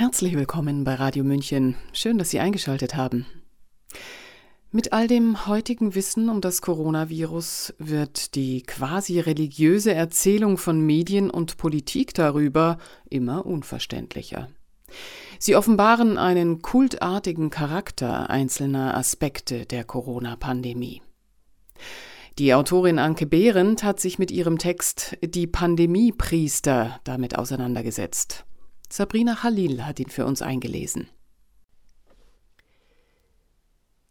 Herzlich willkommen bei Radio München. Schön, dass Sie eingeschaltet haben. Mit all dem heutigen Wissen um das Coronavirus wird die quasi religiöse Erzählung von Medien und Politik darüber immer unverständlicher. Sie offenbaren einen kultartigen Charakter einzelner Aspekte der Corona-Pandemie. Die Autorin Anke Behrendt hat sich mit ihrem Text Die Pandemiepriester damit auseinandergesetzt. Sabrina Khalil hat ihn für uns eingelesen.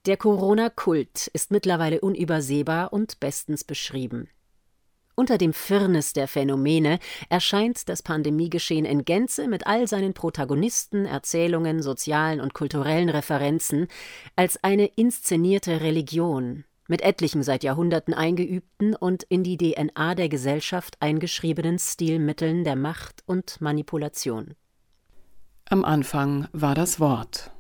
Der Corona-Kult ist mittlerweile unübersehbar und bestens beschrieben. Unter dem Firnis der Phänomene erscheint das Pandemiegeschehen in Gänze mit all seinen Protagonisten, Erzählungen, sozialen und kulturellen Referenzen als eine inszenierte Religion, mit etlichen seit Jahrhunderten eingeübten und in die DNA der Gesellschaft eingeschriebenen Stilmitteln der Macht und Manipulation. Am Anfang war das Wort.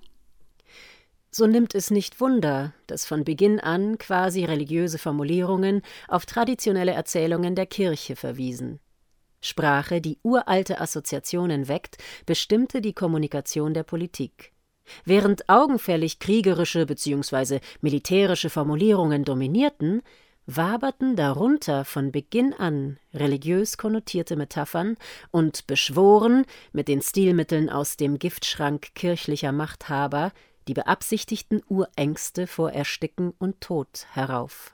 So nimmt es nicht Wunder, dass von Beginn an quasi religiöse Formulierungen auf traditionelle Erzählungen der Kirche verwiesen. Sprache, die uralte Assoziationen weckt, bestimmte die Kommunikation der Politik. Während augenfällig kriegerische bzw. militärische Formulierungen dominierten, waberten darunter von Beginn an religiös konnotierte Metaphern und beschworen, mit den Stilmitteln aus dem Giftschrank kirchlicher Machthaber, die beabsichtigten Urängste vor Ersticken und Tod herauf.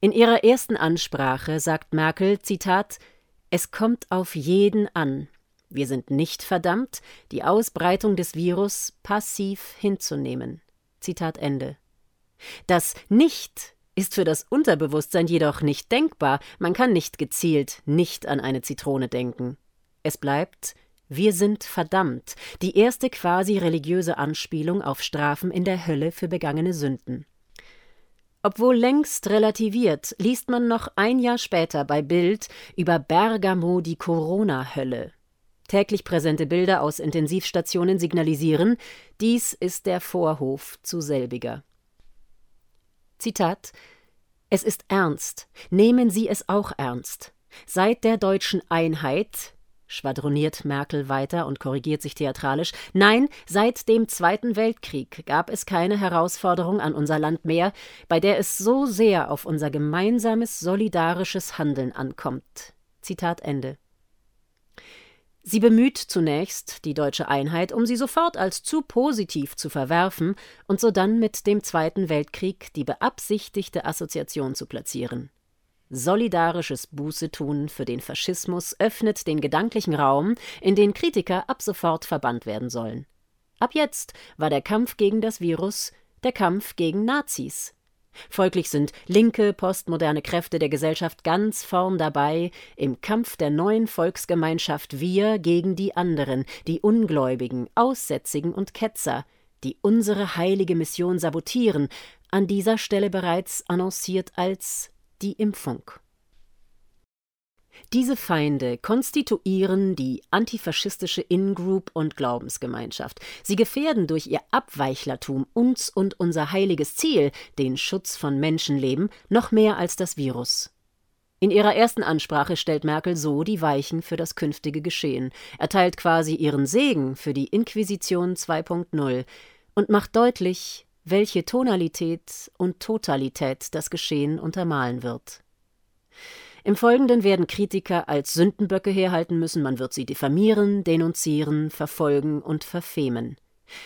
In ihrer ersten Ansprache sagt Merkel, Zitat, es kommt auf jeden an. Wir sind nicht verdammt, die Ausbreitung des Virus passiv hinzunehmen. Zitat Ende. Das Nicht ist für das Unterbewusstsein jedoch nicht denkbar, man kann nicht gezielt nicht an eine Zitrone denken. Es bleibt wir sind verdammt, die erste quasi religiöse Anspielung auf Strafen in der Hölle für begangene Sünden. Obwohl längst relativiert, liest man noch ein Jahr später bei Bild über Bergamo die Corona-Hölle. Täglich präsente Bilder aus Intensivstationen signalisieren, dies ist der Vorhof zu selbiger. Zitat Es ist ernst, nehmen Sie es auch ernst. Seit der deutschen Einheit, schwadroniert Merkel weiter und korrigiert sich theatralisch, nein, seit dem Zweiten Weltkrieg gab es keine Herausforderung an unser Land mehr, bei der es so sehr auf unser gemeinsames solidarisches Handeln ankommt. Zitat Ende. Sie bemüht zunächst die deutsche Einheit, um sie sofort als zu positiv zu verwerfen und sodann mit dem Zweiten Weltkrieg die beabsichtigte Assoziation zu platzieren. Solidarisches Bußetun für den Faschismus öffnet den gedanklichen Raum, in den Kritiker ab sofort verbannt werden sollen. Ab jetzt war der Kampf gegen das Virus der Kampf gegen Nazis. Folglich sind linke, postmoderne Kräfte der Gesellschaft ganz vorn dabei im Kampf der neuen Volksgemeinschaft Wir gegen die anderen, die Ungläubigen, Aussätzigen und Ketzer, die unsere heilige Mission sabotieren, an dieser Stelle bereits annonciert als die Impfung. Diese Feinde konstituieren die antifaschistische In-Group und Glaubensgemeinschaft. Sie gefährden durch ihr Abweichlertum uns und unser heiliges Ziel, den Schutz von Menschenleben, noch mehr als das Virus. In ihrer ersten Ansprache stellt Merkel so die Weichen für das künftige Geschehen, erteilt quasi ihren Segen für die Inquisition 2.0 und macht deutlich, welche Tonalität und Totalität das Geschehen untermalen wird. Im Folgenden werden Kritiker als Sündenböcke herhalten müssen, man wird sie diffamieren, denunzieren, verfolgen und verfemen.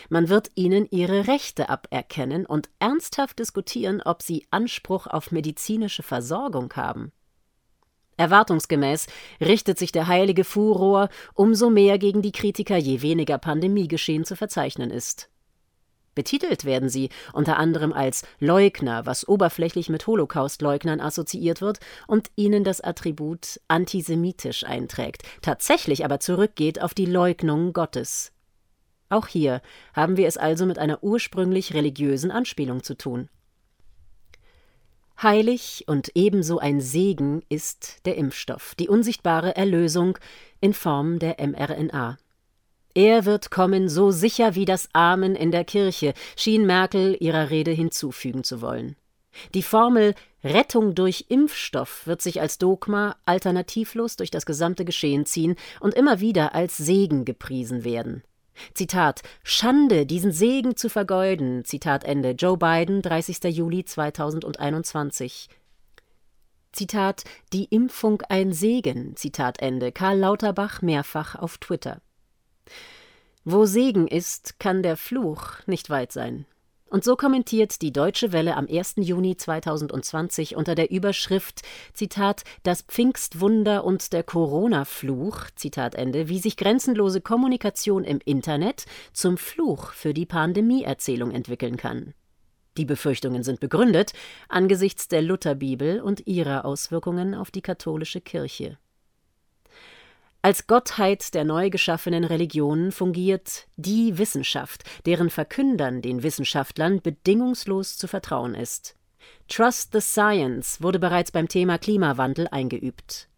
Man wird ihnen ihre Rechte aberkennen und ernsthaft diskutieren, ob sie Anspruch auf medizinische Versorgung haben. Erwartungsgemäß richtet sich der heilige Furor umso mehr gegen die Kritiker, je weniger Pandemiegeschehen zu verzeichnen ist. Betitelt werden sie unter anderem als Leugner, was oberflächlich mit Holocaustleugnern assoziiert wird und ihnen das Attribut antisemitisch einträgt, tatsächlich aber zurückgeht auf die Leugnung Gottes. Auch hier haben wir es also mit einer ursprünglich religiösen Anspielung zu tun. Heilig und ebenso ein Segen ist der Impfstoff, die unsichtbare Erlösung in Form der mRNA. Er wird kommen, so sicher wie das Amen in der Kirche, schien Merkel ihrer Rede hinzufügen zu wollen. Die Formel Rettung durch Impfstoff wird sich als Dogma alternativlos durch das gesamte Geschehen ziehen und immer wieder als Segen gepriesen werden. Zitat Schande, diesen Segen zu vergeuden. Zitat Ende. Joe Biden, 30. Juli 2021. Zitat Die Impfung ein Segen. Zitat Ende. Karl Lauterbach mehrfach auf Twitter. Wo Segen ist, kann der Fluch nicht weit sein. Und so kommentiert die Deutsche Welle am 1. Juni 2020 unter der Überschrift Zitat Das Pfingstwunder und der Corona-Fluch, Zitat Ende, wie sich grenzenlose Kommunikation im Internet zum Fluch für die Pandemie-Erzählung entwickeln kann. Die Befürchtungen sind begründet angesichts der Lutherbibel und ihrer Auswirkungen auf die katholische Kirche. Als Gottheit der neu geschaffenen Religionen fungiert die Wissenschaft, deren Verkündern den Wissenschaftlern bedingungslos zu vertrauen ist. Trust the Science wurde bereits beim Thema Klimawandel eingeübt.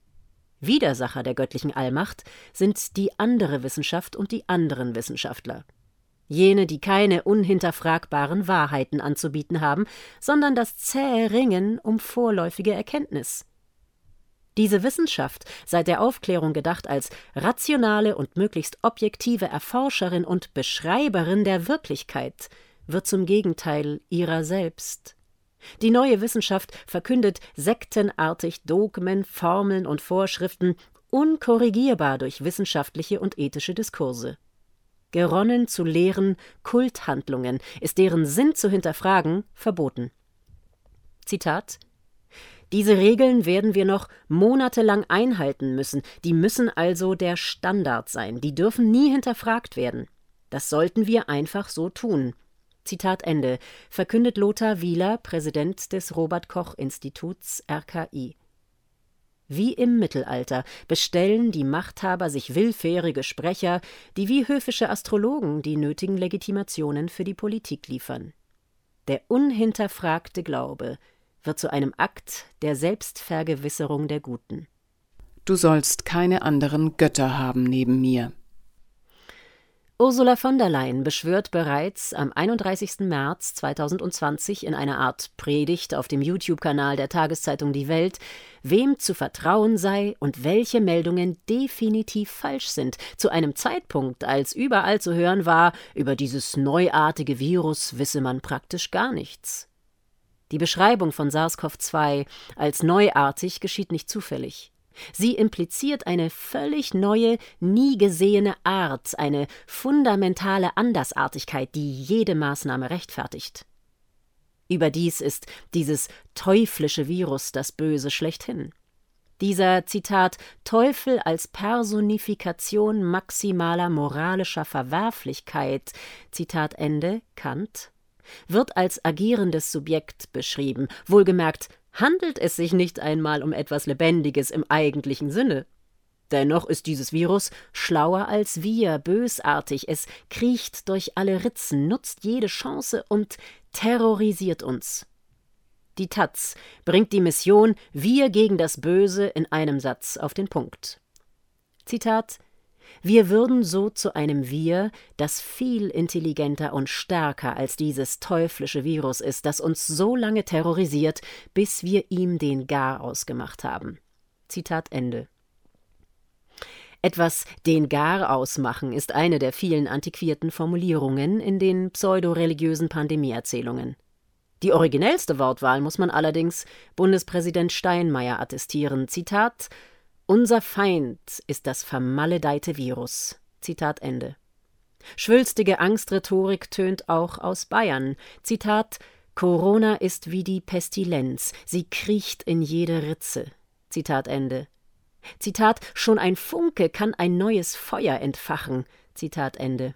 Widersacher der göttlichen Allmacht sind die andere Wissenschaft und die anderen Wissenschaftler. Jene, die keine unhinterfragbaren Wahrheiten anzubieten haben, sondern das zähe Ringen um vorläufige Erkenntnis. Diese Wissenschaft, seit der Aufklärung gedacht als rationale und möglichst objektive Erforscherin und Beschreiberin der Wirklichkeit, wird zum Gegenteil ihrer selbst. Die neue Wissenschaft verkündet sektenartig Dogmen, Formeln und Vorschriften, unkorrigierbar durch wissenschaftliche und ethische Diskurse. Geronnen zu lehren Kulthandlungen ist deren Sinn zu hinterfragen verboten. Zitat diese Regeln werden wir noch monatelang einhalten müssen, die müssen also der Standard sein, die dürfen nie hinterfragt werden. Das sollten wir einfach so tun. Zitat Ende, verkündet Lothar Wieler, Präsident des Robert Koch Instituts RKI. Wie im Mittelalter bestellen die Machthaber sich willfährige Sprecher, die wie höfische Astrologen die nötigen Legitimationen für die Politik liefern. Der unhinterfragte Glaube, wird zu einem Akt der Selbstvergewisserung der Guten. Du sollst keine anderen Götter haben neben mir. Ursula von der Leyen beschwört bereits am 31. März 2020 in einer Art Predigt auf dem YouTube-Kanal der Tageszeitung Die Welt, wem zu vertrauen sei und welche Meldungen definitiv falsch sind, zu einem Zeitpunkt, als überall zu hören war, über dieses neuartige Virus wisse man praktisch gar nichts. Die Beschreibung von SARS-CoV-2 als neuartig geschieht nicht zufällig. Sie impliziert eine völlig neue, nie gesehene Art, eine fundamentale Andersartigkeit, die jede Maßnahme rechtfertigt. Überdies ist dieses teuflische Virus das Böse schlechthin. Dieser Zitat Teufel als Personifikation maximaler moralischer Verwerflichkeit Zitat Ende Kant wird als agierendes Subjekt beschrieben, wohlgemerkt handelt es sich nicht einmal um etwas Lebendiges im eigentlichen Sinne. Dennoch ist dieses Virus schlauer als wir, bösartig, es kriecht durch alle Ritzen, nutzt jede Chance und terrorisiert uns. Die Taz bringt die Mission Wir gegen das Böse in einem Satz auf den Punkt. Zitat wir würden so zu einem Wir, das viel intelligenter und stärker als dieses teuflische Virus ist, das uns so lange terrorisiert, bis wir ihm den Garaus gemacht haben. Zitat Ende. Etwas den Gar ausmachen ist eine der vielen antiquierten Formulierungen in den pseudoreligiösen Pandemieerzählungen. Die originellste Wortwahl muss man allerdings Bundespräsident Steinmeier attestieren. Zitat unser Feind ist das vermaledeite Virus. Zitat Ende. Schwülstige Angstrhetorik tönt auch aus Bayern. Zitat Corona ist wie die Pestilenz, sie kriecht in jede Ritze. Zitat Ende. Zitat Schon ein Funke kann ein neues Feuer entfachen. Zitat Ende.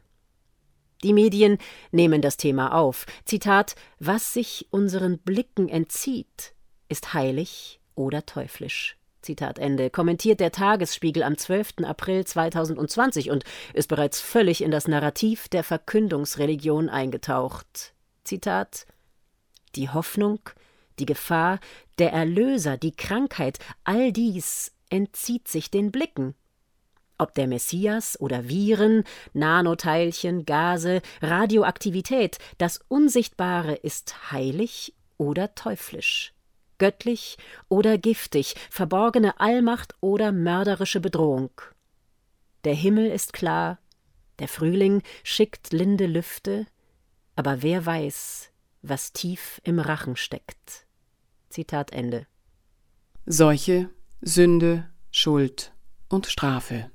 Die Medien nehmen das Thema auf. Zitat Was sich unseren Blicken entzieht, ist heilig oder teuflisch. Zitat Ende, kommentiert der Tagesspiegel am 12. April 2020 und ist bereits völlig in das Narrativ der Verkündungsreligion eingetaucht. Zitat Die Hoffnung, die Gefahr, der Erlöser, die Krankheit, all dies entzieht sich den Blicken. Ob der Messias oder Viren, Nanoteilchen, Gase, Radioaktivität, das Unsichtbare ist heilig oder teuflisch, göttlich oder giftig, verborgene Allmacht oder mörderische Bedrohung. Der Himmel ist klar, der Frühling schickt linde Lüfte, aber wer weiß, was tief im Rachen steckt. Zitat Ende. Seuche, Sünde, Schuld und Strafe.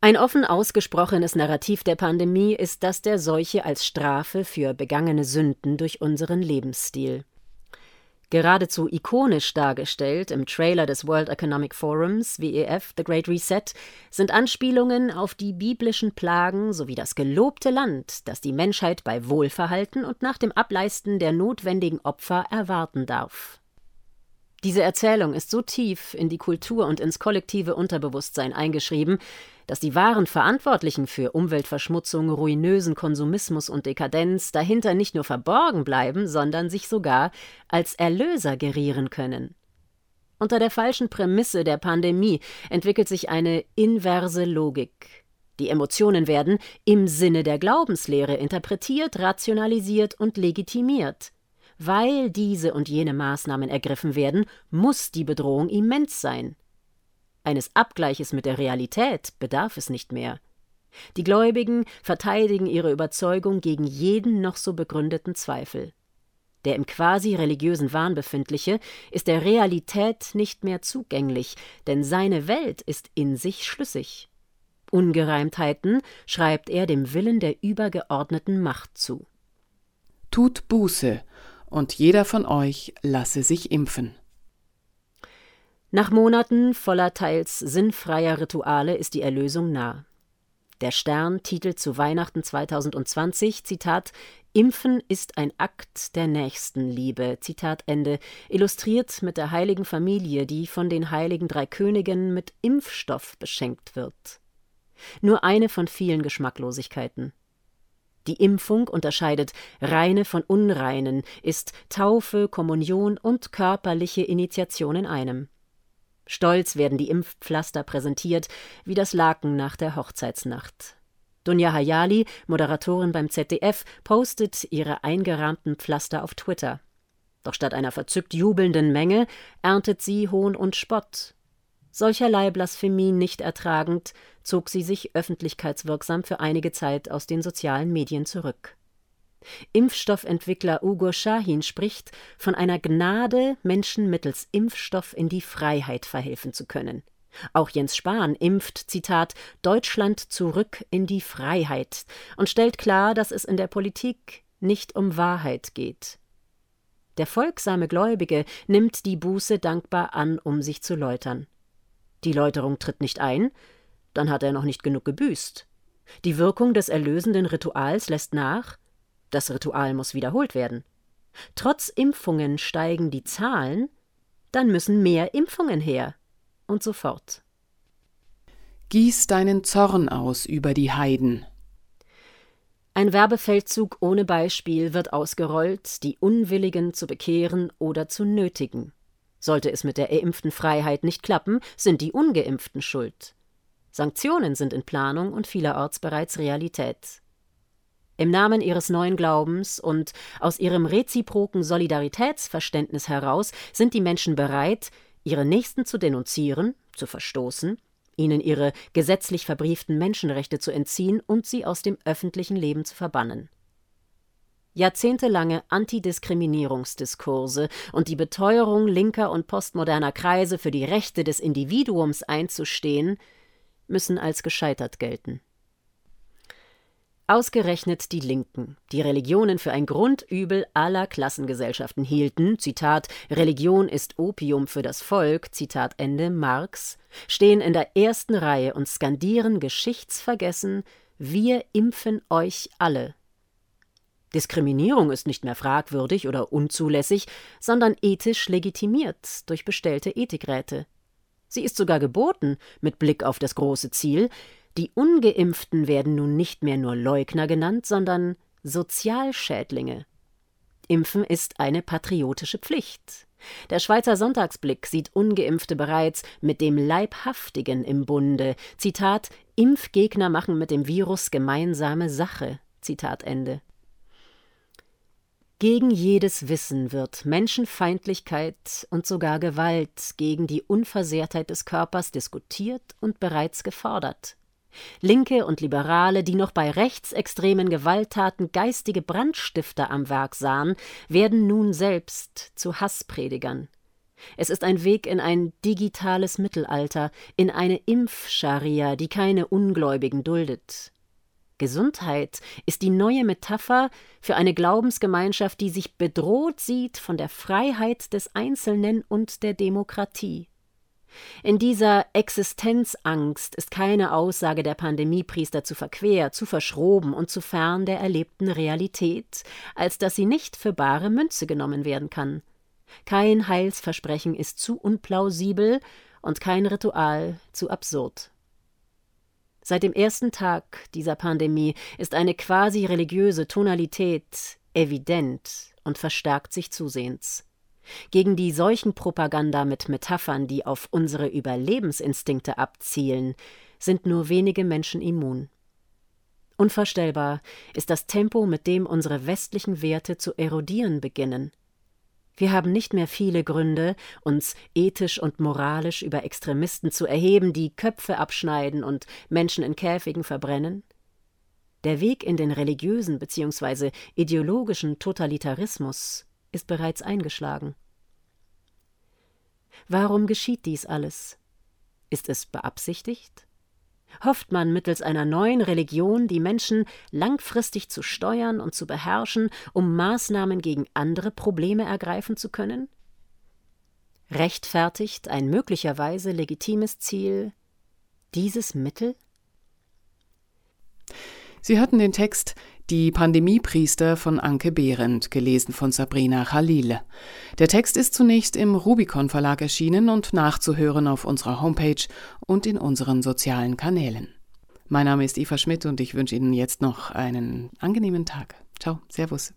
Ein offen ausgesprochenes Narrativ der Pandemie ist das der Seuche als Strafe für begangene Sünden durch unseren Lebensstil. Geradezu ikonisch dargestellt im Trailer des World Economic Forums WEF The Great Reset sind Anspielungen auf die biblischen Plagen sowie das gelobte Land, das die Menschheit bei Wohlverhalten und nach dem Ableisten der notwendigen Opfer erwarten darf. Diese Erzählung ist so tief in die Kultur und ins kollektive Unterbewusstsein eingeschrieben, dass die wahren Verantwortlichen für Umweltverschmutzung, ruinösen Konsumismus und Dekadenz dahinter nicht nur verborgen bleiben, sondern sich sogar als Erlöser gerieren können. Unter der falschen Prämisse der Pandemie entwickelt sich eine inverse Logik. Die Emotionen werden im Sinne der Glaubenslehre interpretiert, rationalisiert und legitimiert. Weil diese und jene Maßnahmen ergriffen werden, muss die Bedrohung immens sein. Eines Abgleiches mit der Realität bedarf es nicht mehr. Die Gläubigen verteidigen ihre Überzeugung gegen jeden noch so begründeten Zweifel. Der im quasi religiösen Wahn befindliche ist der Realität nicht mehr zugänglich, denn seine Welt ist in sich schlüssig. Ungereimtheiten schreibt er dem Willen der übergeordneten Macht zu. Tut Buße und jeder von euch lasse sich impfen. Nach Monaten voller teils sinnfreier Rituale ist die Erlösung nah. Der Stern titelt zu Weihnachten 2020, Zitat, Impfen ist ein Akt der Nächstenliebe, Zitat Ende, illustriert mit der heiligen Familie, die von den heiligen drei Königen mit Impfstoff beschenkt wird. Nur eine von vielen Geschmacklosigkeiten. Die Impfung unterscheidet reine von unreinen, ist Taufe, Kommunion und körperliche Initiation in einem. Stolz werden die Impfpflaster präsentiert, wie das Laken nach der Hochzeitsnacht. Dunja Hayali, Moderatorin beim ZDF, postet ihre eingerahmten Pflaster auf Twitter. Doch statt einer verzückt jubelnden Menge erntet sie Hohn und Spott. Solcherlei Blasphemie nicht ertragend, zog sie sich öffentlichkeitswirksam für einige Zeit aus den sozialen Medien zurück. Impfstoffentwickler Ugo Shahin spricht von einer Gnade, Menschen mittels Impfstoff in die Freiheit verhelfen zu können. Auch Jens Spahn impft, Zitat, Deutschland zurück in die Freiheit und stellt klar, dass es in der Politik nicht um Wahrheit geht. Der folgsame Gläubige nimmt die Buße dankbar an, um sich zu läutern. Die Läuterung tritt nicht ein, dann hat er noch nicht genug gebüßt. Die Wirkung des erlösenden Rituals lässt nach, das Ritual muss wiederholt werden. Trotz Impfungen steigen die Zahlen, dann müssen mehr Impfungen her. Und so fort. Gieß deinen Zorn aus über die Heiden. Ein Werbefeldzug ohne Beispiel wird ausgerollt, die Unwilligen zu bekehren oder zu nötigen. Sollte es mit der erimpften Freiheit nicht klappen, sind die Ungeimpften schuld. Sanktionen sind in Planung und vielerorts bereits Realität. Im Namen ihres neuen Glaubens und aus ihrem reziproken Solidaritätsverständnis heraus sind die Menschen bereit, ihre Nächsten zu denunzieren, zu verstoßen, ihnen ihre gesetzlich verbrieften Menschenrechte zu entziehen und sie aus dem öffentlichen Leben zu verbannen. Jahrzehntelange Antidiskriminierungsdiskurse und die Beteuerung linker und postmoderner Kreise für die Rechte des Individuums einzustehen, müssen als gescheitert gelten. Ausgerechnet die Linken, die Religionen für ein Grundübel aller Klassengesellschaften hielten, Zitat, Religion ist Opium für das Volk, Zitat Ende Marx, stehen in der ersten Reihe und skandieren geschichtsvergessen, wir impfen euch alle. Diskriminierung ist nicht mehr fragwürdig oder unzulässig, sondern ethisch legitimiert durch bestellte Ethikräte. Sie ist sogar geboten, mit Blick auf das große Ziel, die ungeimpften werden nun nicht mehr nur Leugner genannt, sondern Sozialschädlinge. Impfen ist eine patriotische Pflicht. Der Schweizer Sonntagsblick sieht ungeimpfte bereits mit dem Leibhaftigen im Bunde. Zitat Impfgegner machen mit dem Virus gemeinsame Sache. Zitat Ende. Gegen jedes Wissen wird Menschenfeindlichkeit und sogar Gewalt gegen die Unversehrtheit des Körpers diskutiert und bereits gefordert. Linke und Liberale, die noch bei rechtsextremen Gewalttaten geistige Brandstifter am Werk sahen, werden nun selbst zu Hasspredigern. Es ist ein Weg in ein digitales Mittelalter, in eine Impfscharia, die keine Ungläubigen duldet. Gesundheit ist die neue Metapher für eine Glaubensgemeinschaft, die sich bedroht sieht von der Freiheit des Einzelnen und der Demokratie. In dieser Existenzangst ist keine Aussage der Pandemiepriester zu verquer, zu verschroben und zu fern der erlebten Realität, als dass sie nicht für bare Münze genommen werden kann. Kein Heilsversprechen ist zu unplausibel und kein Ritual zu absurd. Seit dem ersten Tag dieser Pandemie ist eine quasi religiöse Tonalität evident und verstärkt sich zusehends. Gegen die Seuchenpropaganda mit Metaphern, die auf unsere Überlebensinstinkte abzielen, sind nur wenige Menschen immun. Unvorstellbar ist das Tempo, mit dem unsere westlichen Werte zu erodieren beginnen. Wir haben nicht mehr viele Gründe, uns ethisch und moralisch über Extremisten zu erheben, die Köpfe abschneiden und Menschen in Käfigen verbrennen. Der Weg in den religiösen bzw. ideologischen Totalitarismus ist bereits eingeschlagen. Warum geschieht dies alles? Ist es beabsichtigt? Hofft man mittels einer neuen Religion die Menschen langfristig zu steuern und zu beherrschen, um Maßnahmen gegen andere Probleme ergreifen zu können? Rechtfertigt ein möglicherweise legitimes Ziel dieses Mittel? Sie hörten den Text Die Pandemiepriester von Anke Behrendt, gelesen von Sabrina Khalil. Der Text ist zunächst im Rubicon Verlag erschienen und nachzuhören auf unserer Homepage und in unseren sozialen Kanälen. Mein Name ist Eva Schmidt und ich wünsche Ihnen jetzt noch einen angenehmen Tag. Ciao, Servus.